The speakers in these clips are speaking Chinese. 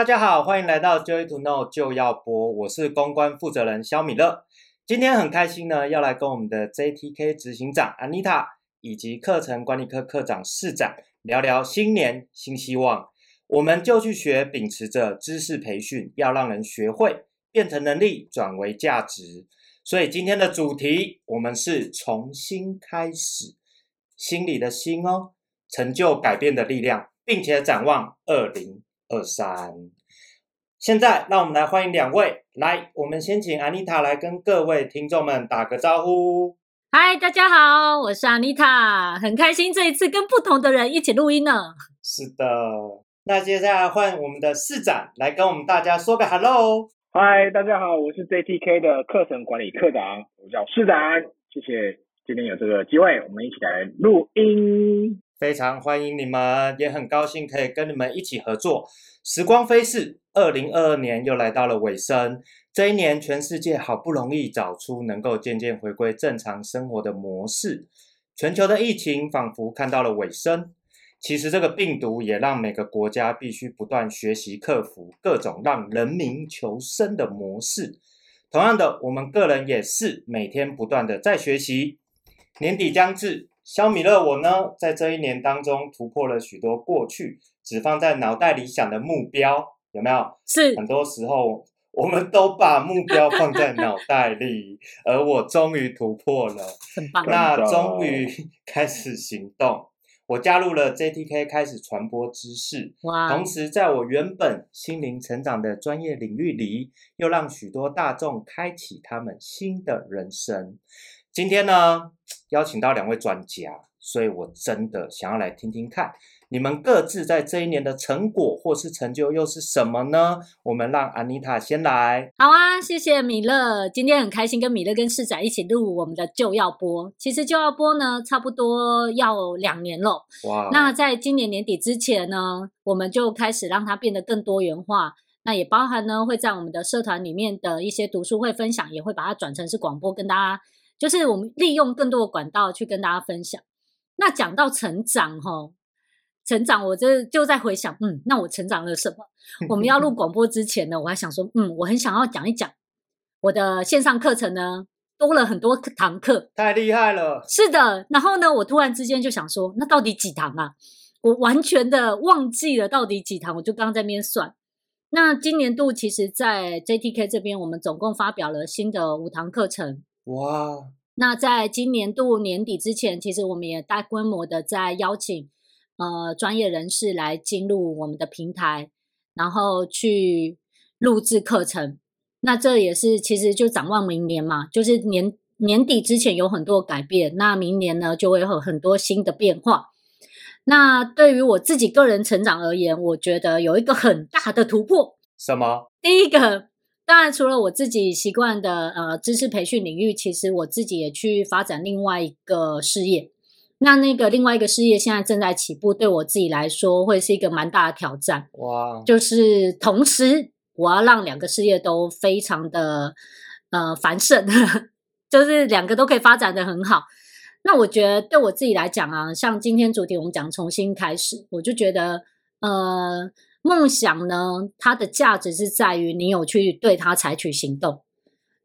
大家好，欢迎来到 Joy to Know 就要播，我是公关负责人肖米勒。今天很开心呢，要来跟我们的 JTK 执行长 Anita 以及课程管理科科长世展聊聊新年新希望。我们就去学，秉持着知识培训，要让人学会变成能力，转为价值。所以今天的主题，我们是重新开始，心里的心哦，成就改变的力量，并且展望二零二三。现在，让我们来欢迎两位。来，我们先请 Anita 来跟各位听众们打个招呼。嗨，大家好，我是 Anita，很开心这一次跟不同的人一起录音呢。是的，那接下来换我们的市长来跟我们大家说个 Hello。嗨，大家好，我是 JTK 的课程管理课长，我叫市长，谢谢今天有这个机会，我们一起来录音，非常欢迎你们，也很高兴可以跟你们一起合作。时光飞逝，二零二二年又来到了尾声，这一年全世界好不容易找出能够渐渐回归正常生活的模式，全球的疫情仿佛看到了尾声。其实这个病毒也让每个国家必须不断学习克服各种让人民求生的模式。同样的，我们个人也是每天不断的在学习。年底将至，萧米勒我呢，在这一年当中突破了许多过去只放在脑袋里想的目标，有没有？是。很多时候我们都把目标放在 脑袋里，而我终于突破了，很棒。那终于 开始行动。我加入了 JTK，开始传播知识。哇！同时，在我原本心灵成长的专业领域里，又让许多大众开启他们新的人生。今天呢，邀请到两位专家，所以我真的想要来听听看。你们各自在这一年的成果或是成就又是什么呢？我们让安妮塔先来。好啊，谢谢米勒。今天很开心跟米勒跟市长一起录我们的就要播。其实就要播呢，差不多要两年了。哇！那在今年年底之前呢，我们就开始让它变得更多元化。那也包含呢，会在我们的社团里面的一些读书会分享，也会把它转成是广播，跟大家就是我们利用更多的管道去跟大家分享。那讲到成长，哈。成长，我这就在回想，嗯，那我成长了什么？我们要录 广播之前呢，我还想说，嗯，我很想要讲一讲我的线上课程呢，多了很多堂课，太厉害了。是的，然后呢，我突然之间就想说，那到底几堂啊？我完全的忘记了到底几堂，我就刚刚在那边算。那今年度其实，在 JTK 这边，我们总共发表了新的五堂课程。哇！那在今年度年底之前，其实我们也大规模的在邀请。呃，专业人士来进入我们的平台，然后去录制课程。那这也是其实就展望明年嘛，就是年年底之前有很多改变，那明年呢就会有很多新的变化。那对于我自己个人成长而言，我觉得有一个很大的突破。什么？第一个，当然除了我自己习惯的呃知识培训领域，其实我自己也去发展另外一个事业。那那个另外一个事业现在正在起步，对我自己来说会是一个蛮大的挑战。哇！就是同时我要让两个事业都非常的呃繁盛，就是两个都可以发展的很好。那我觉得对我自己来讲啊，像今天主题我们讲重新开始，我就觉得呃梦想呢，它的价值是在于你有去对它采取行动。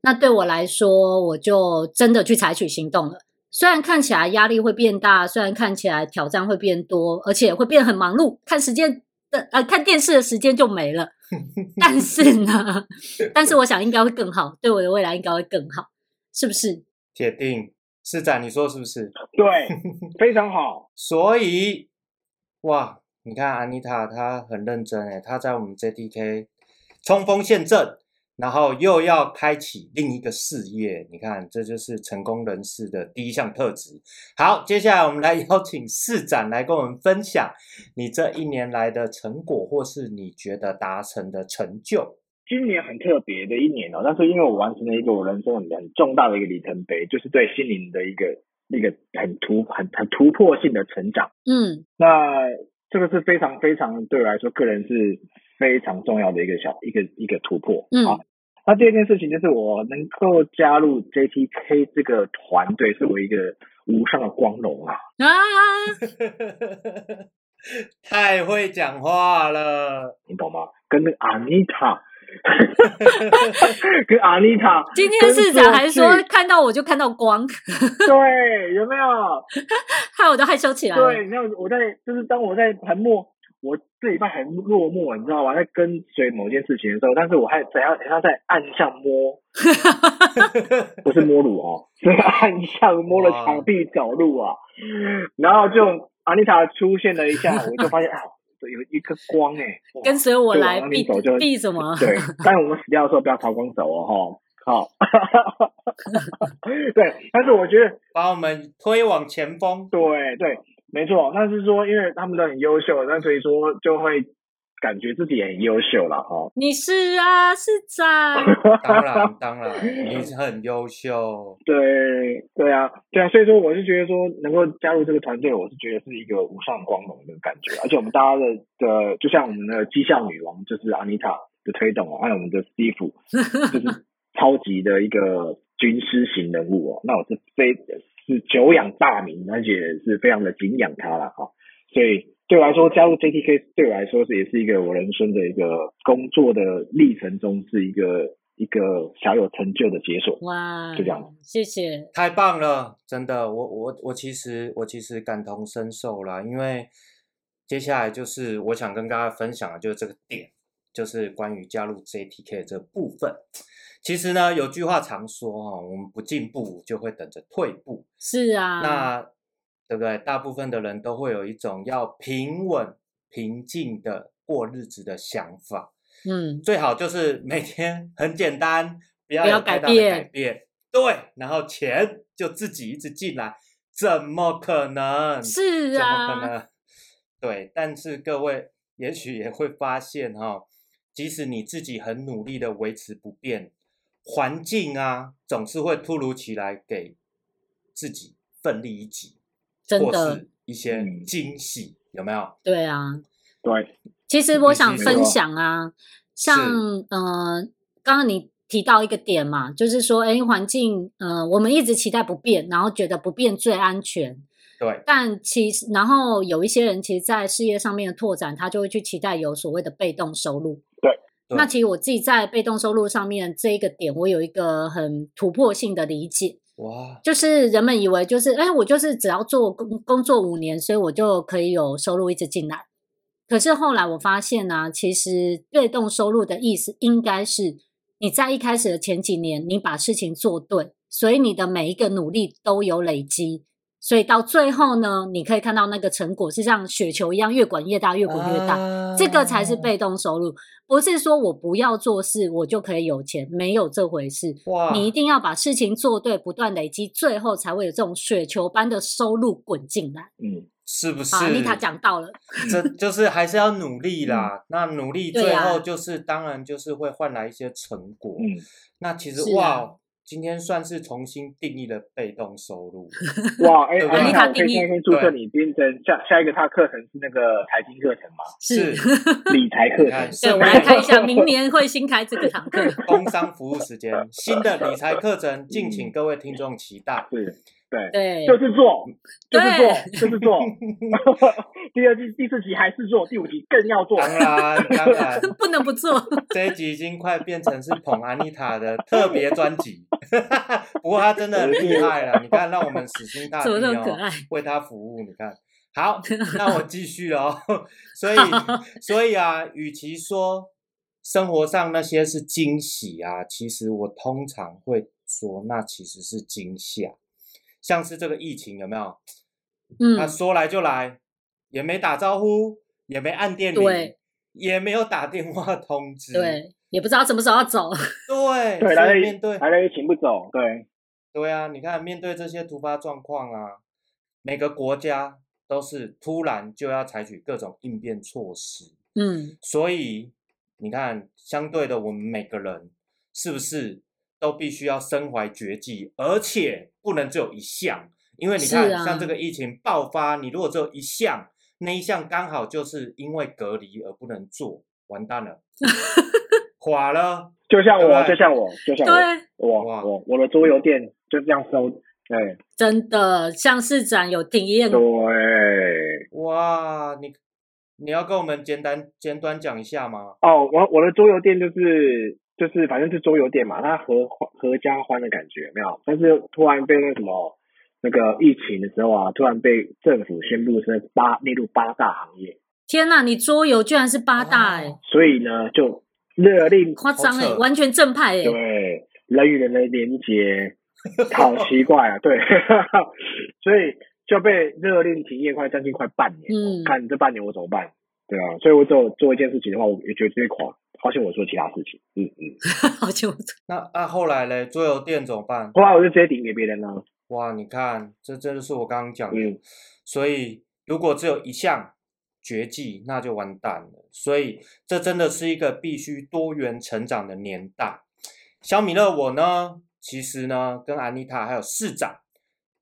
那对我来说，我就真的去采取行动了。虽然看起来压力会变大，虽然看起来挑战会变多，而且会变很忙碌，看时间的呃看电视的时间就没了。但是呢，但是我想应该会更好，对我的未来应该会更好，是不是？铁定，市长，你说是不是？对，非常好。所以，哇，你看安妮塔她很认真诶，她在我们 JDK 冲锋陷阵。然后又要开启另一个事业，你看，这就是成功人士的第一项特质。好，接下来我们来 邀请市长来跟我们分享你这一年来的成果，或是你觉得达成的成就。今年很特别的一年哦，但是因为我完成了一个我人生很很重大的一个里程碑，就是对心灵的一个一个很突很很突破性的成长。嗯，那这个是非常非常对我来说，个人是。非常重要的一个小一个一个突破，嗯，好，那第二件事情就是我能够加入 JTK 这个团队，是我一个无上的光荣啊！啊，太会讲话了，你懂吗？跟那个阿妮塔，跟阿妮塔，今天市长还说看到我就看到光，对，有没有？害我都害羞起来。对，那我在就是当我在很默。我这礼拜很落寞，你知道吗？在跟随某件事情的时候，但是我还怎样？怎样在暗巷摸，不是摸乳哦，是暗巷摸了墙壁走路啊。然后就阿妮塔出现了一下，我就发现啊，有一颗光哎，跟随我来避走就避什么？对，但我们死掉的时候不要朝光走哦，哈，好。对，但是我觉得 把我们推往前锋，对对。没错，那是说，因为他们都很优秀，那所以说就会感觉自己很优秀了哈。你是啊，市长。当然，当然，你是很优秀。对，对啊，对啊，所以说我是觉得说能够加入这个团队，我是觉得是一个无上光荣的感觉。而且我们大家的的，就像我们的绩效女王就是阿妮塔的推动哦，还有我们的 Steve 就是超级的一个军师型人物哦。那我是非。是久仰大名，而且是非常的敬仰他了哈。所以对我来说，加入 JTK 对我来说是也是一个我人生的一个工作的历程中是一个一个小有成就的解锁。哇，就这样。谢谢，太棒了，真的，我我我其实我其实感同身受啦，因为接下来就是我想跟大家分享的就是这个点，就是关于加入 JTK 这部分。其实呢，有句话常说哈，我们不进步就会等着退步。是啊，那对不对？大部分的人都会有一种要平稳、平静的过日子的想法。嗯，最好就是每天 很简单，不要有太大的改变。对，然后钱就自己一直进来，怎么可能？是啊，怎么可能？对，但是各位也许也会发现哈，即使你自己很努力的维持不变。环境啊，总是会突如其来给自己奋力一击，真的，或是一些惊喜，有没有？对啊，对。其实我想分享啊，像呃，刚刚你提到一个点嘛，就是说，哎，环境，呃，我们一直期待不变，然后觉得不变最安全。对。但其实，然后有一些人其实，在事业上面的拓展，他就会去期待有所谓的被动收入。对那其实我自己在被动收入上面这一个点，我有一个很突破性的理解。哇，就是人们以为就是，哎，我就是只要做工工作五年，所以我就可以有收入一直进来。可是后来我发现呢，其实被动收入的意思应该是你在一开始的前几年，你把事情做对，所以你的每一个努力都有累积。所以到最后呢，你可以看到那个成果是像雪球一样越滚越大，越滚越大。啊、这个才是被动收入，不是说我不要做事我就可以有钱，没有这回事。哇！你一定要把事情做对，不断累积，最后才会有这种雪球般的收入滚进来。嗯，是不是？阿妮塔讲到了，这就是还是要努力啦。嗯、那努力最后就是、啊、当然就是会换来一些成果。嗯，那其实哇。今天算是重新定义了被动收入。哇，哎、欸，阿妮塔，我可以先先注册你，变成下下一个他课程是那个财经课程吗？是 理财课程。对，我来看一下，明年会新开这个堂课。工商服务时间，新的理财课程，敬请各位听众期待。是。对对，就是做，就是做，就是做。第二季、第四集还是做，第五集更要做。当然，当然 不能不做。这一集已经快变成是捧阿妮塔的特别专辑。不过他真的很厉害了，你看，让我们死心塌地哦，为他服务。你看，好，那我继续哦。所以，所以啊，与其说生活上那些是惊喜啊，其实我通常会说，那其实是惊吓。像是这个疫情有没有？嗯，他说来就来，也没打招呼，也没按电铃，也没有打电话通知，对，也不知道什么时候要走，对，对，来了面对，来了疫情不走，对，对啊，你看面对这些突发状况啊，每个国家都是突然就要采取各种应变措施，嗯，所以你看，相对的，我们每个人是不是？都必须要身怀绝技，而且不能只有一项，因为你看，啊、像这个疫情爆发，你如果只有一项，那一项刚好就是因为隔离而不能做，完蛋了，垮了。就像我，就像我，就像我，对我我我的桌游店就这样收，对，真的像市长有体验，对，哇，你你要跟我们简单简短讲一下吗？哦，我我的桌游店就是就是反正是桌游店嘛，它合合家欢的感觉没有？但是突然被那什么那个疫情的时候啊，突然被政府宣布是八列入八大行业。天哪，你桌游居然是八大哎、欸哦！所以呢，就勒令夸张哎，完全正派哎、欸。对，人与人的连接，好奇怪啊！对，所以。就被勒令停业，快将近快半年。嗯，看这半年我怎么办？对啊，所以我只有做一件事情的话，我也觉得最狂。好像我做其他事情。嗯嗯，好像我做。那那、啊、后来嘞，桌游店怎么办？后来我就直接顶给别人了。哇，你看，这真的是我刚刚讲的。嗯。所以，如果只有一项绝技，那就完蛋了。所以，这真的是一个必须多元成长的年代。小米乐，我呢，其实呢，跟安妮塔还有市长。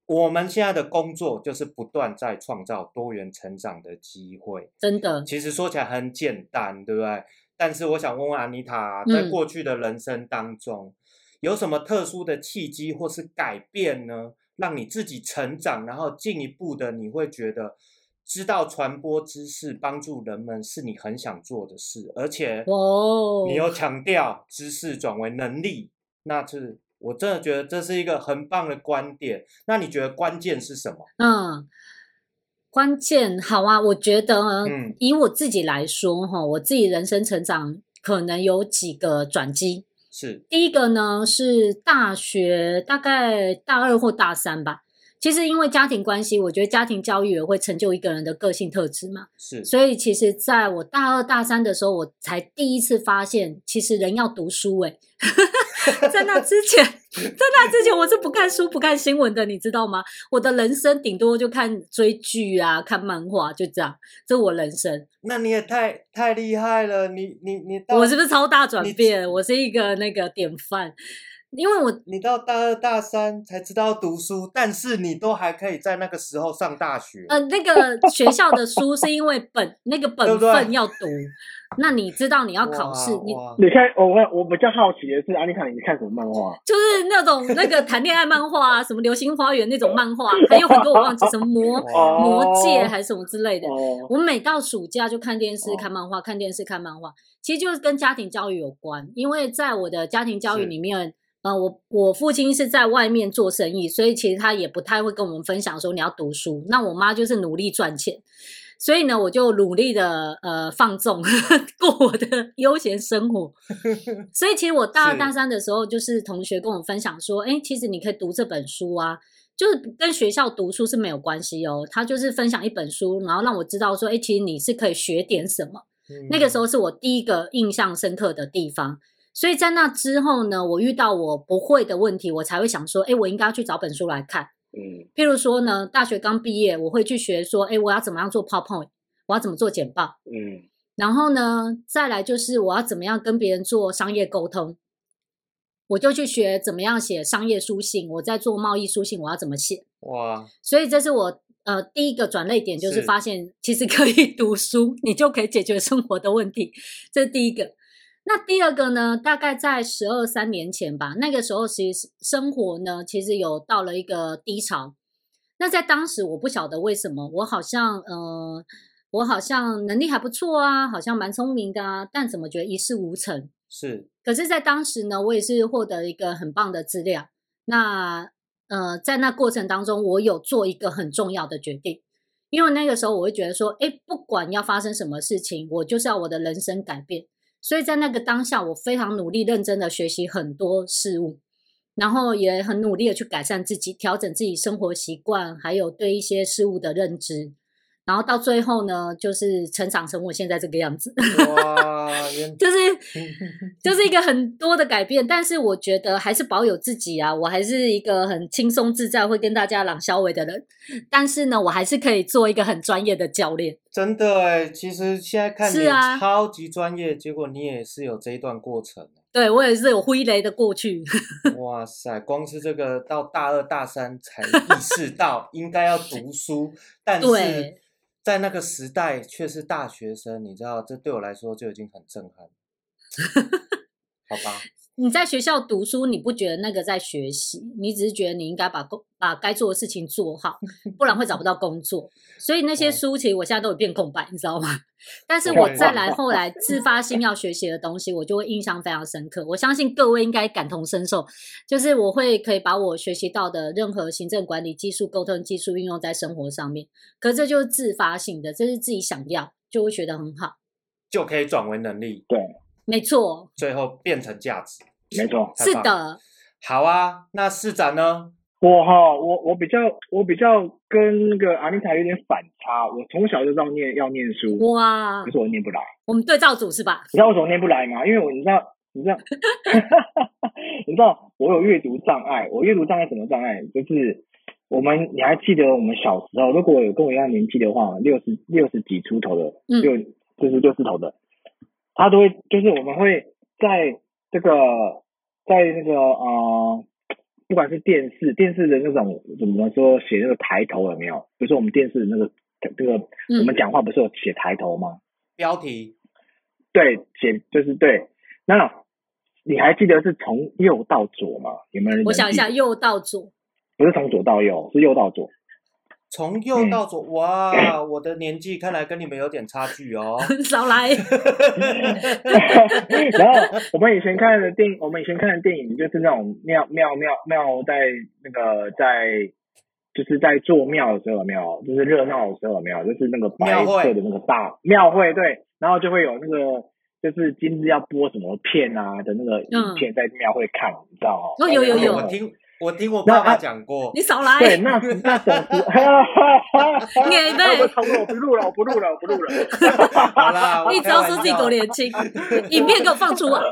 我们现在的工作就是不断在创造多元成长的机会，真的。其实说起来很简单，对不对？但是我想问问安妮塔，在过去的人生当中，嗯、有什么特殊的契机或是改变呢？让你自己成长，然后进一步的，你会觉得知道传播知识、帮助人们是你很想做的事，而且哦，你又强调知识转为能力，那是。我真的觉得这是一个很棒的观点。那你觉得关键是什么？嗯，关键好啊。我觉得，嗯，以我自己来说，哈，我自己人生成长可能有几个转机。是第一个呢，是大学大概大二或大三吧。其实因为家庭关系，我觉得家庭教育也会成就一个人的个性特质嘛。是，所以其实在我大二大三的时候，我才第一次发现，其实人要读书，欸。诶 在那之前，在那之前我是不看书、不看新闻的，你知道吗？我的人生顶多就看追剧啊、看漫画，就这样，这我人生。那你也太太厉害了，你你你，我是不是超大转变？我是一个那个典范。因为我你到大二大三才知道读书，但是你都还可以在那个时候上大学。呃，那个学校的书是因为本那个本分要读，那你知道你要考试，你你看我我我比较好奇的是，安妮卡，你看什么漫画？就是那种那个谈恋爱漫画啊，什么流星花园那种漫画，还有很多我忘记什么魔 魔戒还是什么之类的。我每到暑假就看电视看漫画，看电视看漫画，其实就是跟家庭教育有关，因为在我的家庭教育里面。呃，我我父亲是在外面做生意，所以其实他也不太会跟我们分享说你要读书。那我妈就是努力赚钱，所以呢，我就努力的呃放纵 过我的 悠闲生活。所以其实我大二大三的时候，就是同学跟我分享说，哎，其实你可以读这本书啊，就是跟学校读书是没有关系哦。他就是分享一本书，然后让我知道说，哎，其实你是可以学点什么。嗯。那个时候是我第一个印象深刻的地方。所以在那之后呢，我遇到我不会的问题，我才会想说，哎，我应该要去找本书来看。嗯，譬如说呢，大学刚毕业，我会去学说，哎，我要怎么样做 PowerPoint，我要怎么做简报。嗯，然后呢，再来就是我要怎么样跟别人做商业沟通，我就去学怎么样写商业书信。我在做贸易书信，我要怎么写？哇！所以这是我呃第一个转类点，就是发现其实可以读书，你就可以解决生活的问题。这是第一个。那第二个呢？大概在十二三年前吧，那个时候其实生活呢，其实有到了一个低潮。那在当时，我不晓得为什么，我好像呃，我好像能力还不错啊，好像蛮聪明的啊，但怎么觉得一事无成？是。可是，在当时呢，我也是获得一个很棒的资料。那呃，在那过程当中，我有做一个很重要的决定，因为那个时候我会觉得说，哎，不管要发生什么事情，我就是要我的人生改变。所以在那个当下，我非常努力、认真的学习很多事物，然后也很努力的去改善自己、调整自己生活习惯，还有对一些事物的认知。然后到最后呢，就是成长成我现在这个样子，哇，就是 就是一个很多的改变。但是我觉得还是保有自己啊，我还是一个很轻松自在、会跟大家朗消维的人。但是呢，我还是可以做一个很专业的教练。真的哎，其实现在看你超级专业，结果你也是有这一段过程。对，我也是有挥雷的过去。哇塞，光是这个到大二大三才意识到应该要读书，但是。在那个时代却是大学生，你知道，这对我来说就已经很震撼，好吧？你在学校读书，你不觉得那个在学习，你只是觉得你应该把工把该做的事情做好，不然会找不到工作。所以那些书其实我现在都有变空白，你知道吗？但是我再来后来自发性要学习的东西，我就会印象非常深刻。我相信各位应该感同身受，就是我会可以把我学习到的任何行政管理技术、沟通技术运用在生活上面。可这就是自发性的，这是自己想要就会学得很好，就可以转为能力。对。没错，最后变成价值。没错，是的。好啊，那市长呢？我哈，我我比较我比较跟那个阿妮塔有点反差。我从小就知道念要念书，哇，可是我念不来。我们对照组是吧？你知道为什么念不来吗？因为我你知道，你知道，你知道我有阅读障碍。我阅读障碍什么障碍？就是我们你还记得我们小时候，如果有跟我一样年纪的话，六十六十几出头的，六、嗯、就是六十头的。他都会，就是我们会在这个，在那个呃，不管是电视电视的那种怎么说写那个抬头有没有？比如说我们电视的那个这个，我们讲话不是有写抬头吗？标题，对，写就是对。那你还记得是从右到左吗？有没有人？我想一下，右到左，不是从左到右，是右到左。从右到左，哇！我的年纪看来跟你们有点差距哦。少来。然后我们以前看的电影，我们以前看的电影就是那种庙庙庙庙在那个在就是在做庙的时候有没有？就是热闹的时候有没有？就是那个白色的那个大庙会，对，然后就会有那个就是今日要播什么片啊的那个影片在庙会看，嗯、你知道吗？哦，有有有，我听。我听我爸爸讲过，你少来。对，那那总是，免得我重录，我不录了，我不录了，我不录了。好啦，你只要说自己够年轻，影片给我放出啊。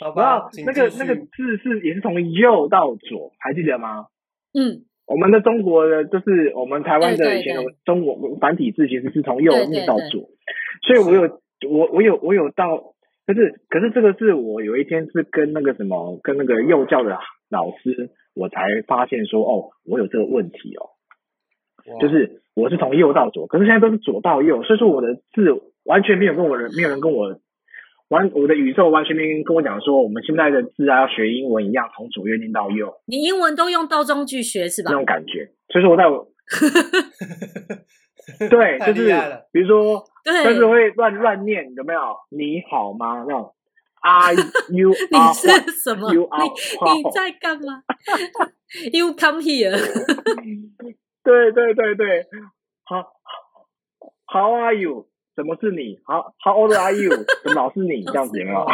好吧，那个那个字是也是从右到左，还记得吗？嗯，我们的中国的就是我们台湾的以前的中国繁体字，其实是从右念到左，所以我有我我有我有到。可是，可是这个是我有一天是跟那个什么，跟那个幼教的老师，我才发现说，哦，我有这个问题哦，就是我是从右到左，可是现在都是左到右，所以说我的字完全没有跟我人，没有人跟我完，我的宇宙完全没人跟我讲说，我们现在的字啊要学英文一样，从左边念到右。你英文都用倒装句学是吧？那种感觉，所以说我在我。对，就是比如说，但是会乱乱念，有没有？你好吗？那种，Are you？你是什么？你你在干嘛？You come here。对对对对，好，How are you？怎么是你？好，How old are you？怎么老是你 这样子有没有？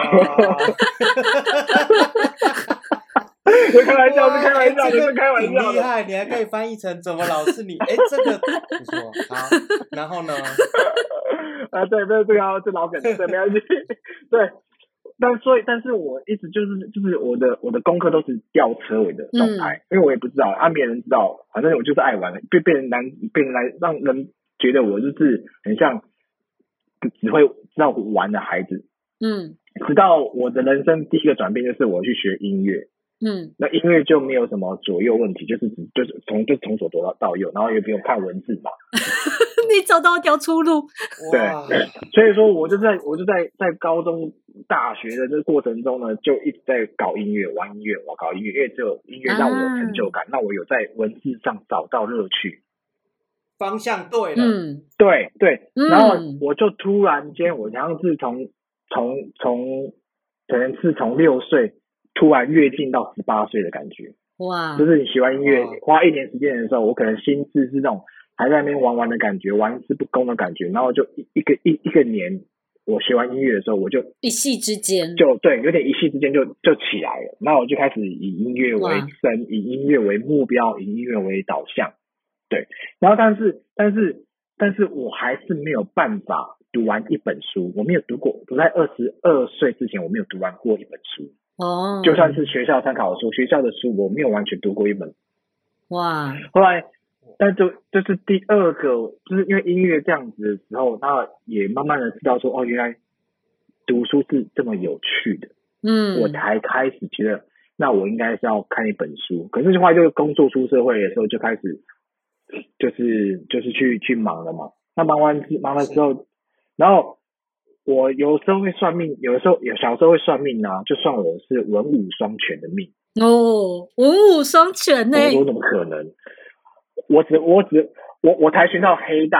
是开玩笑，是开玩笑，是开玩笑。厉害，你还可以翻译成怎么老是你？哎，这个不错。好，然后呢？啊，对，对，对啊，这老梗，对，没关系。对，但所以，但是我一直就是就是我的我的功课都是吊车尾的状态，因为我也不知道，啊，没人知道，反正我就是爱玩，被被人难，被人来让人觉得我就是很像只会知道玩的孩子。嗯。直到我的人生第一个转变，就是我去学音乐。嗯，那音乐就没有什么左右问题，就是就是从就从左到到右，然后也不用看文字嘛。你找到一条出路。对对，所以说我就在我就在在高中、大学的这个过程中呢，就一直在搞音乐、玩音乐，我搞音乐，因为只有音乐让我有成就感，那、啊、我有在文字上找到乐趣。方向对了，嗯，对对，然后我就突然间，我好像是从从从可能是从六岁。突然跃进到十八岁的感觉，哇！就是你喜欢音乐，花一年时间的时候，我可能心智是那种还在那边玩玩的感觉，玩世不恭的感觉，然后就一一个一一个年，我学完音乐的时候，我就一夕之间就对，有点一夕之间就就起来了，那我就开始以音乐为生，以音乐为目标，以音乐为导向，对。然后但是但是但是我还是没有办法读完一本书，我没有读过，我在二十二岁之前我没有读完过一本书。哦，就算是学校参考的书，学校的书我没有完全读过一本。哇！后来，但就就是第二个，就是因为音乐这样子的时候，那也慢慢的知道说，哦，原来读书是这么有趣的。嗯，我才开始觉得，那我应该是要看一本书。可是后来就是工作出社会的时候，就开始就是就是去去忙了嘛。那忙完忙了之后，然后我有时候会算命，有的时候有小时候会算命啊，就算我是文武双全的命哦，文武双全呢？我说怎么可能？我只我只我我跆拳道黑带，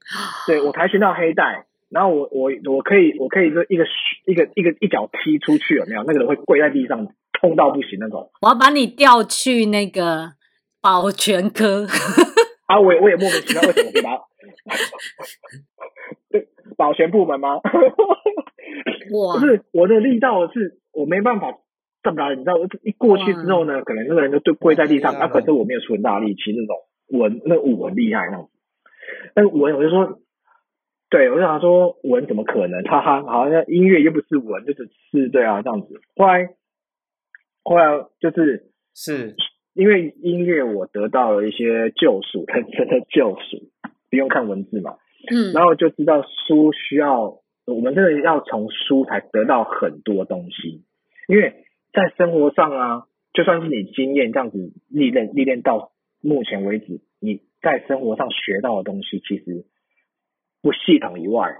对我跆拳道黑带，然后我我我可以我可以就一个一个一个一脚踢出去，有没有？那个人会跪在地上，痛到不行那种。我要把你调去那个保全科啊！我也我也莫名其妙为什么对吧？对。保全部门吗？哇！不是我的力道是，我没办法这么大，你知道，一过去之后呢，可能那个人就对跪在地上，那可是我没有出很大力气，那种文那武很厉害那种。但文我就说，对我就想说文怎么可能？哈哈，好像音乐又不是文，就是是，对啊，这样子。后来后来就是是因为音乐，我得到了一些救赎，真正的救赎，不用看文字嘛。嗯，然后就知道书需要，我们真的要从书才得到很多东西，因为在生活上啊，就算是你经验这样子历练历练到目前为止，你在生活上学到的东西，其实不系统以外，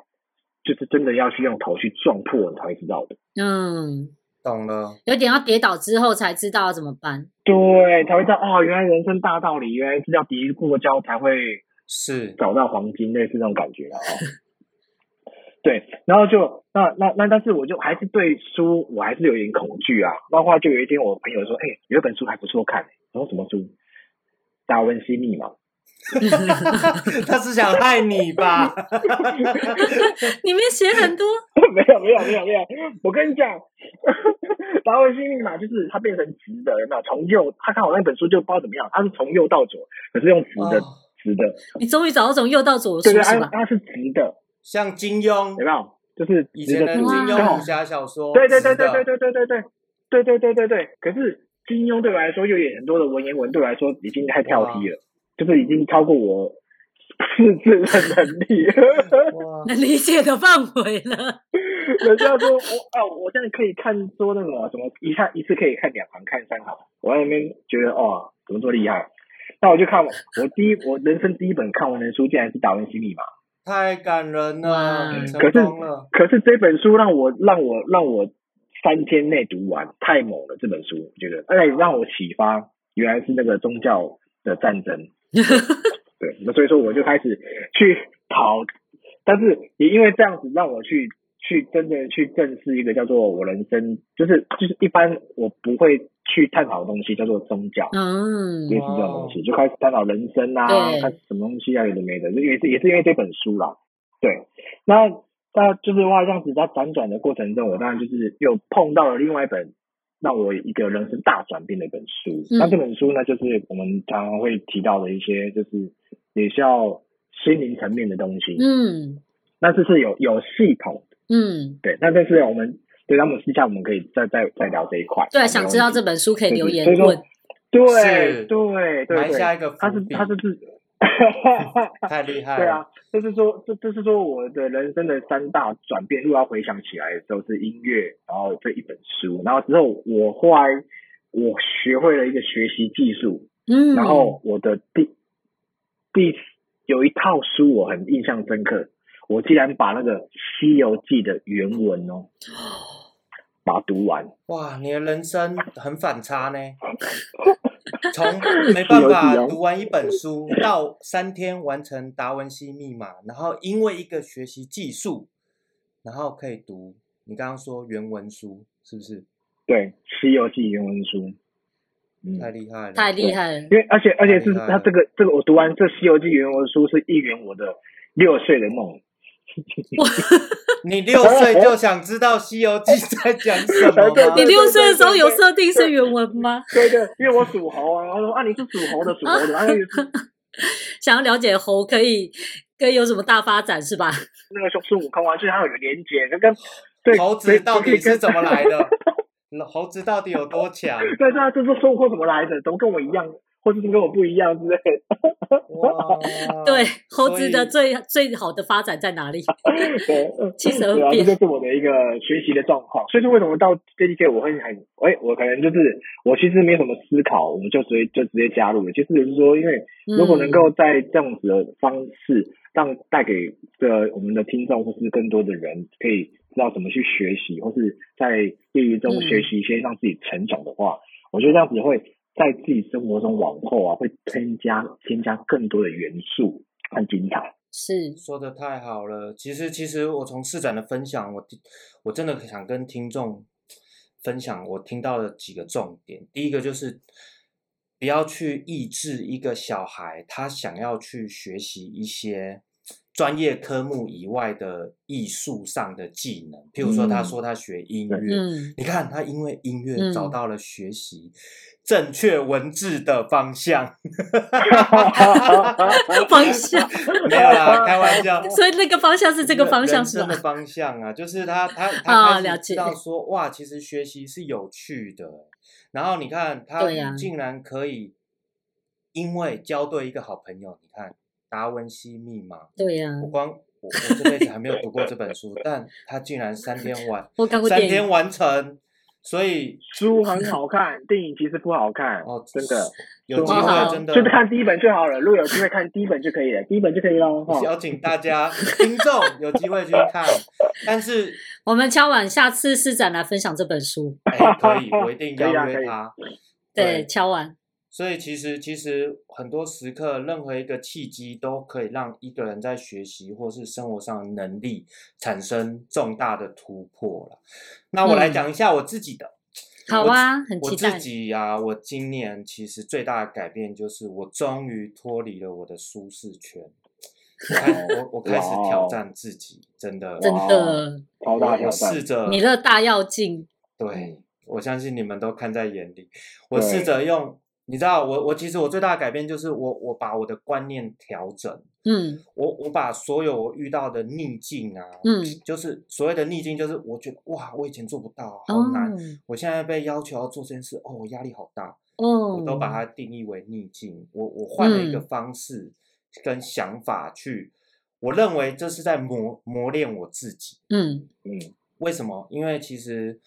就是真的要去用头去撞破，你才会知道的。嗯，懂了，有点要跌倒之后才知道要怎么办。对，才会知道哦，原来人生大道理，原来是要跌过跤才会。是找到黄金，类似那种感觉啊、哦。对，然后就那那那，但是我就还是对书，我还是有点恐惧啊。包括就有一天，我朋友说：“哎、欸，有一本书还不错看。”然后什么书？达文西密码。他是想害你吧？里面写很多。没有没有没有没有，我跟你讲，达文西密码就是它变成直的，有没有？从右，他看我那本书就不知道怎么样，它是从右到左，可是用直的。哦直的，你终于找到从右到左的书是吧？对对，它是直的，像金庸，有没有？就是以前的金庸武侠小说，对对对对对对对对对对对对对对。可是金庸对我来说，又有很多的文言文，对我来说已经太跳剔了，就是已经超过我 识字的能力，能理解的范围了。人家说我啊，我现在可以看说那个什么，一看一次可以看两行，看三行，我在那边觉得哦，怎么这么厉害？那我就看我第一我人生第一本看完的书，竟然是《达文西密码》，太感人了。可是可是这本书让我让我让我三天内读完，太猛了！这本书我觉得，而且让我启发，原来是那个宗教的战争。对，那所以说我就开始去跑，但是也因为这样子让我去。去真的去正视一个叫做我人生，就是就是一般我不会去探讨的东西，叫做宗教，嗯，类似这种东西，就开始探讨人生啊，看什么东西啊，有的没的，就也是也是因为这本书啦，对，那那就是话，这样子在辗转的过程中，我当然就是又碰到了另外一本让我一个人生大转变的一本书，嗯、那这本书呢，就是我们常常会提到的一些，就是也需要心灵层面的东西，嗯，那这是有有系统。嗯，对，那但是我们对，他们私下我们可以再再再聊这一块。对，想知道这本书可以留言问。对对对对，埋下一个他是他是是，太厉害了。对啊，就是说这这是说我的人生的三大转变，如果要回想起来的时候是音乐，然后这一本书，然后之后我后来我学会了一个学习技术，嗯，然后我的第第有一套书我很印象深刻。我竟然把那个《西游记》的原文哦，把它读完。哇，你的人生很反差呢，从 没办法读完一本书，到三天完成《达文西密码》，然后因为一个学习技术，然后可以读你刚刚说原文书，是不是？对，《西游记》原文书，嗯、太厉害了，太厉害了。因为而且而且是他这个这个我读完这《西游记》原文书是一圆我的六岁的梦。你六岁就想知道《西游记》在讲什么？你六岁的时候有设定是原文吗？对对，因为我属猴啊。他说啊，你是属猴的，属猴的。啊、想要了解猴可以可以有什么大发展是吧？那个孙悟空啊，就是它有连接，跟对猴子到底是怎么来的？猴子到底有多强？对对啊，就是孙悟空怎么来的？怎么跟我一样？或者是跟我不一样之类的。对，猴子的最最好的发展在哪里？对，其实主要这就是我的一个学习的状况。所以说，为什么到 JDK 我会很，哎，我可能就是我其实没有什么思考，我们就直接就直接加入了。其实就是说，因为如果能够在这样子的方式让带给这我们的听众或是更多的人可以知道怎么去学习，或是在业余中学习一些让自己成长的话，嗯、我觉得这样子会在自己生活中往后啊，会添加添加更多的元素和精彩。是说的太好了。其实，其实我从市长的分享，我我真的想跟听众分享我听到的几个重点。第一个就是不要去抑制一个小孩，他想要去学习一些。专业科目以外的艺术上的技能，譬如说，他说他学音乐，嗯、你看他因为音乐找到了学习正确文字的方向，方向 没有啦，开玩笑。所以那个方向是这个方向是吧？的方向啊，就是他他他开始知道说，哦、哇，其实学习是有趣的。然后你看他竟然可以，因为交对一个好朋友，你看。达文西密码，对呀、啊，我光我我这辈子还没有读过这本书，但他竟然三天完，我看过三天完成，所以书很好看，电影其实不好看哦，真的，有机会真的就是看第一本就好了，如果有机会看第一本就可以了，第一本就可以了。邀请大家听众 有机会去看，但是 我们敲碗下次施展来分享这本书，哎，可以，我一定邀约他，对，对，敲碗。所以其实其实很多时刻，任何一个契机都可以让一个人在学习或是生活上的能力产生重大的突破了。那我来讲一下我自己的。嗯、好啊，很期待。我自己呀、啊，我今年其实最大的改变就是我终于脱离了我的舒适圈。我我 开始挑战自己，真的真的超大挑战。试着你的大跃进，对，我相信你们都看在眼里。我试着用。你知道我我其实我最大的改变就是我我把我的观念调整，嗯，我我把所有我遇到的逆境啊，嗯，就是所谓的逆境，就是我觉得哇，我以前做不到，好难，哦、我现在被要求要做这件事，哦，我压力好大，哦，我都把它定义为逆境，我我换了一个方式跟想法去，嗯、我认为这是在磨磨练我自己，嗯。嗯，为什么？因为其实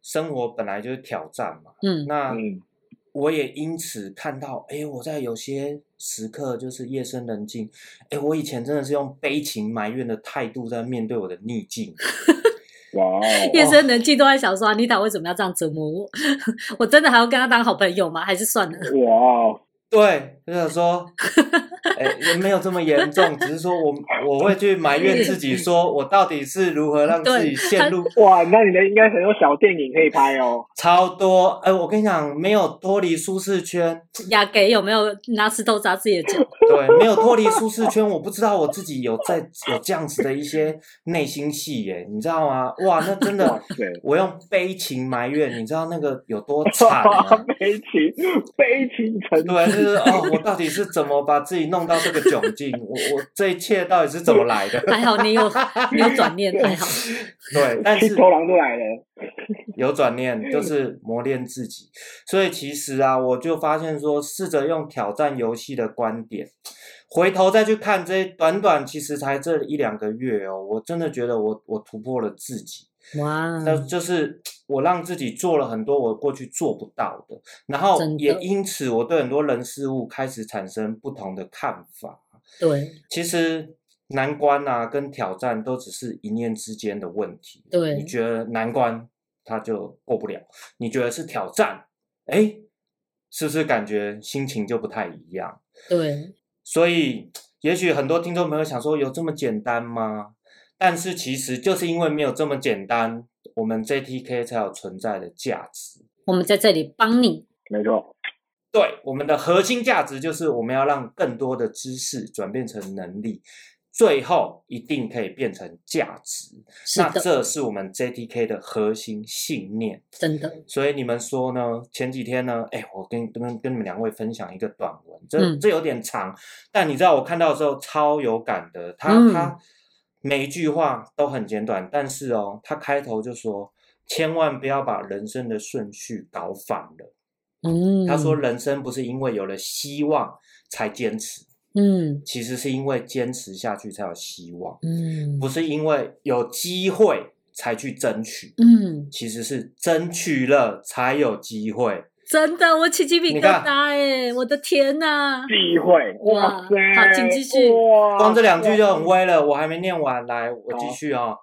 生活本来就是挑战嘛，嗯，那。嗯我也因此看到，哎，我在有些时刻就是夜深人静，哎，我以前真的是用悲情埋怨的态度在面对我的逆境。哇哦！夜深人静都在想说，安妮塔为什么要这样折磨我？我真的还要跟他当好朋友吗？还是算了？哇！对，就是说，哎，也没有这么严重，只是说我我会去埋怨自己，说我到底是如何让自己陷入哇？那你的应该很有小电影可以拍哦，超多。哎，我跟你讲，没有脱离舒适圈，亚给有没有拿石头砸自己的脚？对，没有脱离舒适圈，我不知道我自己有在有这样子的一些内心戏耶，你知道吗？哇，那真的，我用悲情埋怨，你知道那个有多 惨吗？悲情，悲情成对。就是哦，我到底是怎么把自己弄到这个窘境？我我这一切到底是怎么来的？还好你有 你有转念，还好。对，但是头狼都来了，有转念就是磨练自己。所以其实啊，我就发现说，试着用挑战游戏的观点，回头再去看这短短其实才这一两个月哦，我真的觉得我我突破了自己。哇！那就是 我让自己做了很多我过去做不到的，然后也因此我对很多人事物开始产生不同的看法。对，其实难关啊跟挑战都只是一念之间的问题。对，你觉得难关它就过不了，你觉得是挑战，哎，是不是感觉心情就不太一样？对，所以也许很多听众朋友想说，有这么简单吗？但是其实就是因为没有这么简单，我们 JTK 才有存在的价值。我们在这里帮你，没错。对，我们的核心价值就是我们要让更多的知识转变成能力，最后一定可以变成价值。那这是我们 JTK 的核心信念。真的。所以你们说呢？前几天呢？哎，我跟跟跟你们两位分享一个短文，这、嗯、这有点长，但你知道我看到的时候超有感的。他、嗯、他。每一句话都很简短，但是哦，他开头就说：“千万不要把人生的顺序搞反了。”嗯，他说：“人生不是因为有了希望才坚持，嗯，其实是因为坚持下去才有希望，嗯，不是因为有机会才去争取，嗯，其实是争取了才有机会，真的，我起鸡皮疙瘩哎！我的天哪！机会哇塞！好，请继续。光这两句就很威了，我还没念完，来，我继续啊、哦。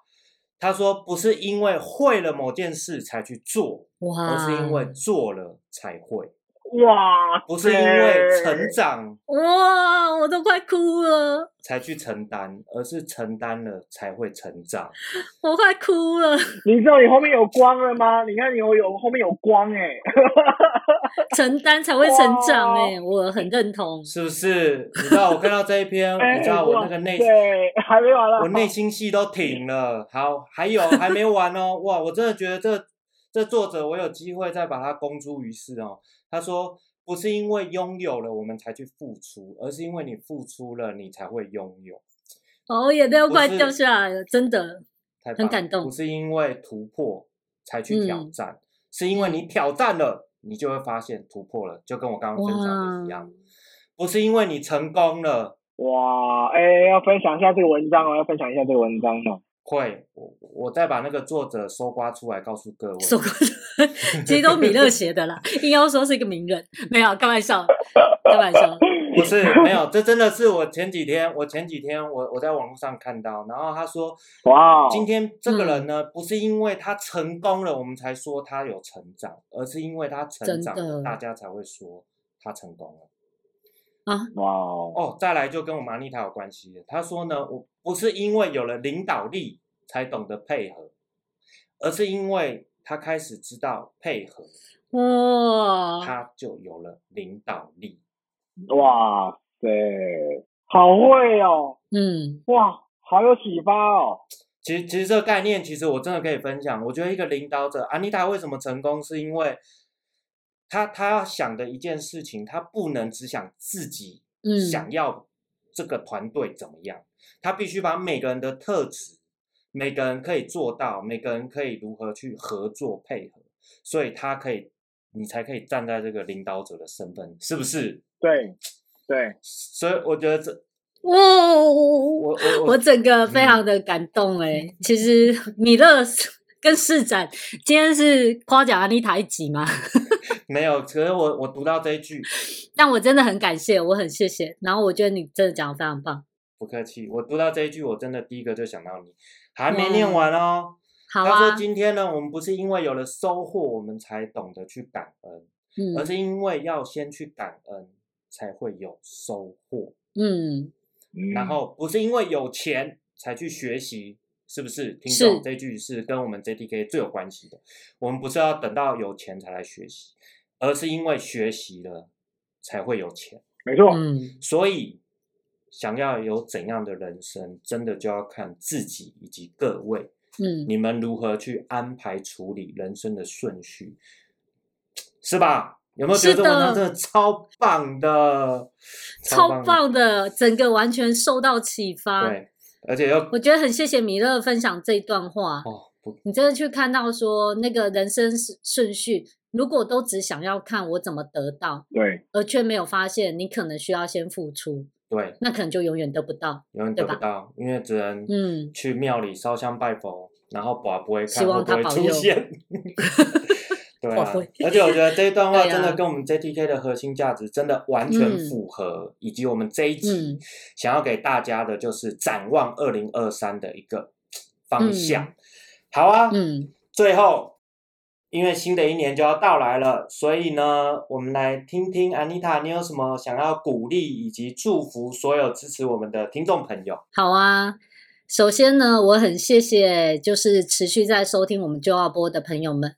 他说：“不是因为会了某件事才去做，而是因为做了才会。”哇，不是因为成长哇，我都快哭了，才去承担，而是承担了才会成长。我快哭了，你知道你后面有光了吗？你看你有有后面有光哎，承担才会成长哎，我很认同，是不是？你知道我看到这一篇，你知道我那个内心还没完了，我内心戏都停了。好，还有还没完哦，哇，我真的觉得这这作者我有机会再把它公诸于世哦。他说：“不是因为拥有了我们才去付出，而是因为你付出了，你才会拥有。”哦，眼泪要快掉下来了，真的，很感动。不是因为突破才去挑战，嗯、是因为你挑战了，你就会发现突破了，就跟我刚刚分享的一样。不是因为你成功了，哇，哎，要分享一下这个文章哦，要分享一下这个文章哦。会，我我再把那个作者搜刮出来告诉各位。搜刮，其实都米勒写的啦，硬要说是一个名人，没有开玩笑，开玩笑，不是没有，这真的是我前几天，我前几天我我在网络上看到，然后他说，哇，今天这个人呢，不是因为他成功了，我们才说他有成长，而是因为他成长了，大家才会说他成功了。啊，哇哦，再来就跟我们安妮塔有关系了。他说呢，我不是因为有了领导力才懂得配合，而是因为他开始知道配合，哇，他就有了领导力。哇塞，好会哦，嗯，哇，好有启发哦。其实，其实这个概念，其实我真的可以分享。我觉得一个领导者，安妮塔为什么成功，是因为。他他要想的一件事情，他不能只想自己想要这个团队怎么样，嗯、他必须把每个人的特质，每个人可以做到，每个人可以如何去合作配合，所以他可以，你才可以站在这个领导者的身份，是不是？对对，所以我觉得这，哇，我我我，我整个非常的感动哎、嗯，其实米勒跟市长今天是夸奖安妮塔一集吗？没有，可是我我读到这一句，但我真的很感谢，我很谢谢。然后我觉得你真的讲的非常棒，不客气。我读到这一句，我真的第一个就想到你，还没念完哦。好啊。他说今天呢，我们不是因为有了收获，我们才懂得去感恩，嗯，而是因为要先去感恩，才会有收获，嗯。然后不是因为有钱才去学习。是不是听懂这句是跟我们 JTK 最有关系的？我们不是要等到有钱才来学习，而是因为学习了才会有钱。没错，嗯，所以想要有怎样的人生，真的就要看自己以及各位，嗯，你们如何去安排处理人生的顺序，是吧？有没有觉得这文章真的超棒的？超棒的，整个完全受到启发。对。而且又，我觉得很谢谢米勒分享这一段话。哦，你真的去看到说那个人生顺序，如果都只想要看我怎么得到，对，而却没有发现你可能需要先付出，对，那可能就永远得不到，永远得不到，因为只能嗯。去庙里烧香拜佛，嗯、然后宝不会看希望他保佑会不会出现。对啊，而且我觉得这一段 话真的跟我们 JTK 的核心价值真的完全符合，以及我们这一集想要给大家的就是展望二零二三的一个方向。好啊，嗯，最后因为新的一年就要到来了，所以呢，我们来听听 Anita，你有什么想要鼓励以及祝福所有支持我们的听众朋友？好啊，首先呢，我很谢谢就是持续在收听我们就要播的朋友们。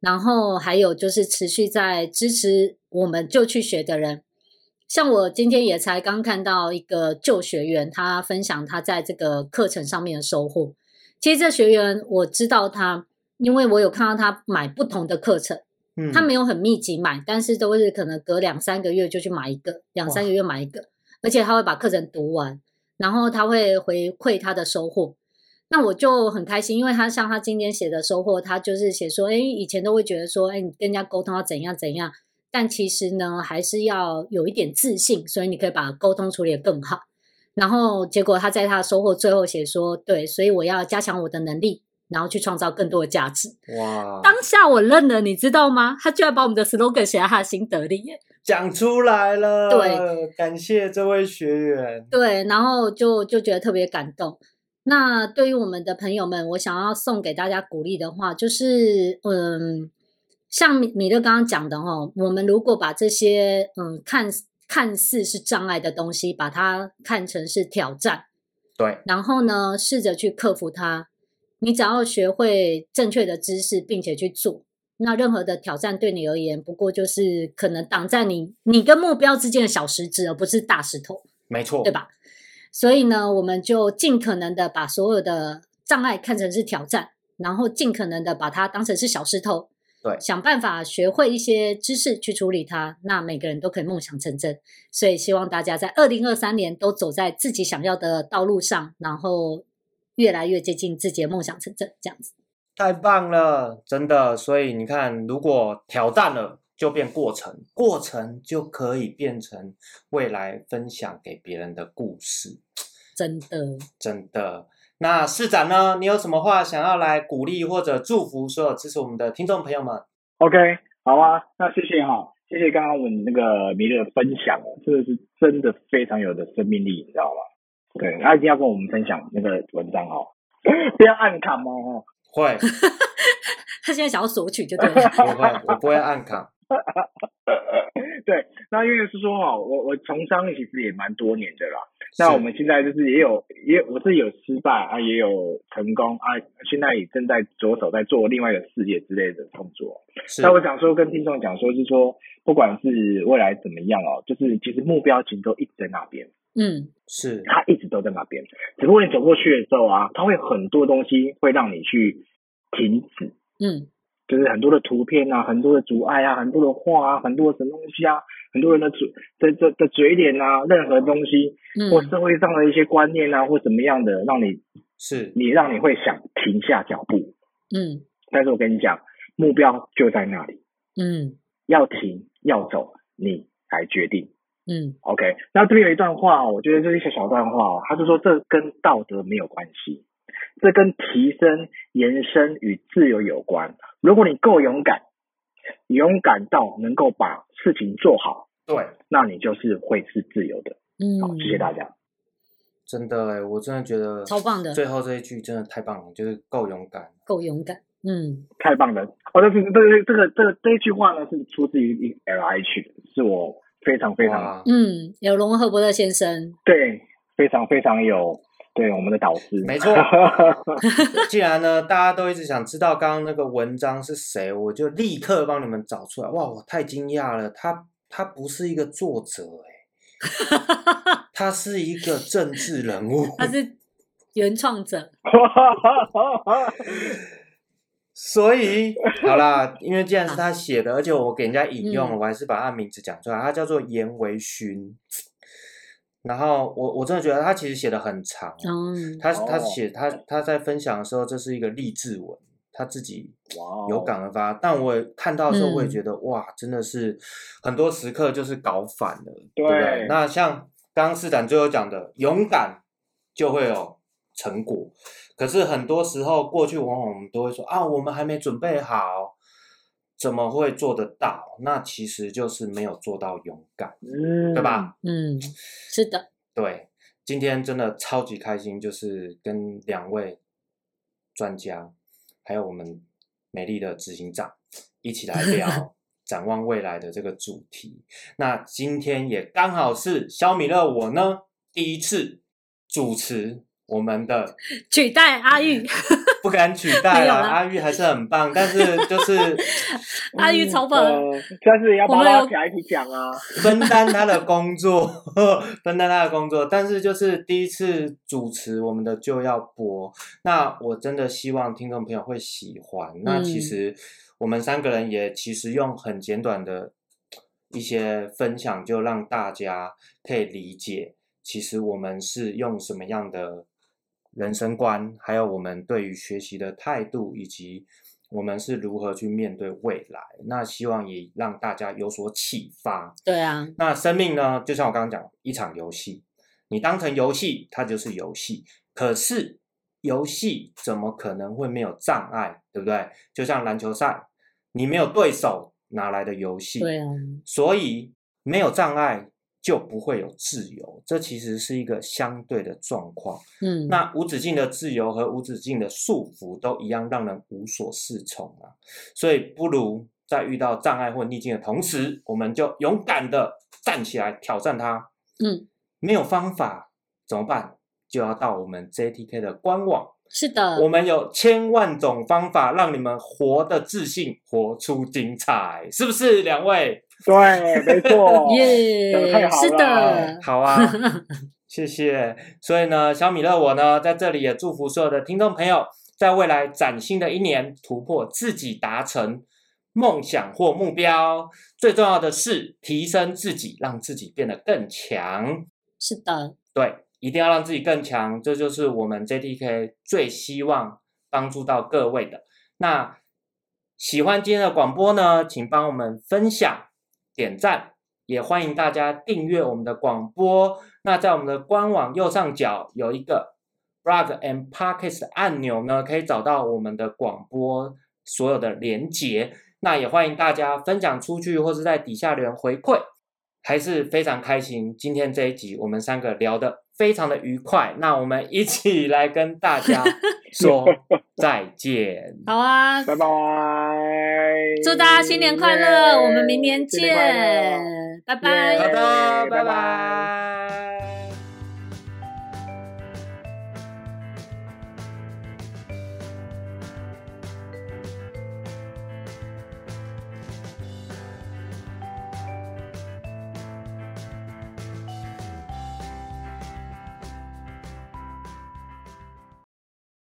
然后还有就是持续在支持我们就去学的人，像我今天也才刚看到一个旧学员，他分享他在这个课程上面的收获。其实这学员我知道他，因为我有看到他买不同的课程，嗯，他没有很密集买，但是都是可能隔两三个月就去买一个，两三个月买一个，而且他会把课程读完，然后他会回馈他的收获。那我就很开心，因为他像他今天写的收获，他就是写说，哎，以前都会觉得说，哎，你跟人家沟通要怎样怎样，但其实呢，还是要有一点自信，所以你可以把沟通处理得更好。然后结果他在他的收获最后写说，对，所以我要加强我的能力，然后去创造更多的价值。哇！当下我愣了，你知道吗？他居然把我们的 slogan 写在他的心得里耶，讲出来了。对，感谢这位学员。对，然后就就觉得特别感动。那对于我们的朋友们，我想要送给大家鼓励的话，就是嗯，像米米勒刚刚讲的哦，我们如果把这些嗯看看似是障碍的东西，把它看成是挑战，对，然后呢，试着去克服它。你只要学会正确的知识，并且去做，那任何的挑战对你而言，不过就是可能挡在你你跟目标之间的小石子，而不是大石头。没错，对吧？所以呢，我们就尽可能的把所有的障碍看成是挑战，然后尽可能的把它当成是小石头，对，想办法学会一些知识去处理它。那每个人都可以梦想成真，所以希望大家在二零二三年都走在自己想要的道路上，然后越来越接近自己的梦想成真。这样子太棒了，真的。所以你看，如果挑战了。就变过程，过程就可以变成未来分享给别人的故事。真的，真的。那市长呢？你有什么话想要来鼓励或者祝福所有支持我们的听众朋友们？OK，好啊，那谢谢哈，谢谢刚刚我们那个米勒的分享，这个是真的非常有的生命力，你知道吗？对，他一定要跟我们分享那个文章哦，不要按卡吗？会，他现在想要索取就对了，不会，我不会按卡。对，那因为是说哈，我我从商其实也蛮多年的啦。那我们现在就是也有也我自己有失败啊，也有成功啊，现在也正在着手在做另外一个事业之类的工作。那我想说跟听众讲说，是说不管是未来怎么样哦，就是其实目标其实都一直在那边。嗯，是，它一直都在那边。只不过你走过去的时候啊，它会很多东西会让你去停止。嗯。就是很多的图片啊，很多的阻碍啊，很多的话啊，很多的什么东西啊，很多人的嘴的的的嘴脸啊，任何东西，或社会上的一些观念啊，或怎么样的，让你是。你让你会想停下脚步，嗯，但是我跟你讲，目标就在那里，嗯，要停要走，你来决定，嗯，OK，那这边有一段话，我觉得这是一小小段话，他就说这跟道德没有关系。这跟提升、延伸与自由有关。如果你够勇敢，勇敢到能够把事情做好，对，那你就是会是自由的。嗯，好，谢谢大家。真的哎，我真的觉得超棒的。最后这一句真的太棒了，就是够勇敢，够勇敢。嗯，太棒了。哦，这是这个这个这个这一句话呢，是出自于 LIH 的，是我非常非常嗯，有龙赫伯特先生，对，非常非常有。对，我们的导师，没错。既然呢，大家都一直想知道刚刚那个文章是谁，我就立刻帮你们找出来。哇，我太惊讶了，他他不是一个作者哎，他是一个政治人物，他是原创者。所以好啦，因为既然是他写的，而且我给人家引用我还是把他名字讲出来，他叫做严维勋。然后我我真的觉得他其实写的很长，嗯、他他写他他在分享的时候，这是一个励志文，他自己有感而发。但我看到的时候，我也觉得、嗯、哇，真的是很多时刻就是搞反了，对，对不对？那像刚刚市长最后讲的，勇敢就会有成果。可是很多时候过去往往我们都会说啊，我们还没准备好。怎么会做得到？那其实就是没有做到勇敢，嗯，对吧？嗯，是的，对。今天真的超级开心，就是跟两位专家，还有我们美丽的执行长一起来聊 展望未来的这个主题。那今天也刚好是肖米勒我呢第一次主持。我们的取代阿玉，不敢取代啦！阿玉还是很棒，但是就是 阿玉超棒，但是也要把他起来一起讲啊，分担他的工作，分担他的工作。但是就是第一次主持我们的就要播，那我真的希望听众朋友会喜欢。那其实我们三个人也其实用很简短的一些分享，就让大家可以理解，其实我们是用什么样的。人生观，还有我们对于学习的态度，以及我们是如何去面对未来，那希望也让大家有所启发。对啊，那生命呢，就像我刚刚讲，一场游戏，你当成游戏，它就是游戏。可是游戏怎么可能会没有障碍，对不对？就像篮球赛，你没有对手，哪来的游戏？对啊，所以没有障碍就不会有自由，这其实是一个相对的状况。嗯，那无止境的自由和无止境的束缚都一样让人无所适从啊。所以不如在遇到障碍或逆境的同时，我们就勇敢的站起来挑战它。嗯，没有方法怎么办？就要到我们 JTK 的官网。是的，我们有千万种方法让你们活得自信，活出精彩，是不是？两位？对，没错，耶、yeah，是的，好啊，谢谢。所以呢，小米乐我呢，在这里也祝福所有的听众朋友，在未来崭新的一年，突破自己达成梦想或目标。最重要的是，提升自己，让自己变得更强。是的，对。一定要让自己更强，这就是我们 JDK 最希望帮助到各位的。那喜欢今天的广播呢，请帮我们分享、点赞，也欢迎大家订阅我们的广播。那在我们的官网右上角有一个 Blog and Podcast 的按钮呢，可以找到我们的广播所有的连接。那也欢迎大家分享出去，或是在底下留言回馈，还是非常开心。今天这一集我们三个聊得。非常的愉快，那我们一起 来跟大家说再见。好啊，拜拜！祝大家新年快乐，我们明年见，拜拜。好的，拜拜。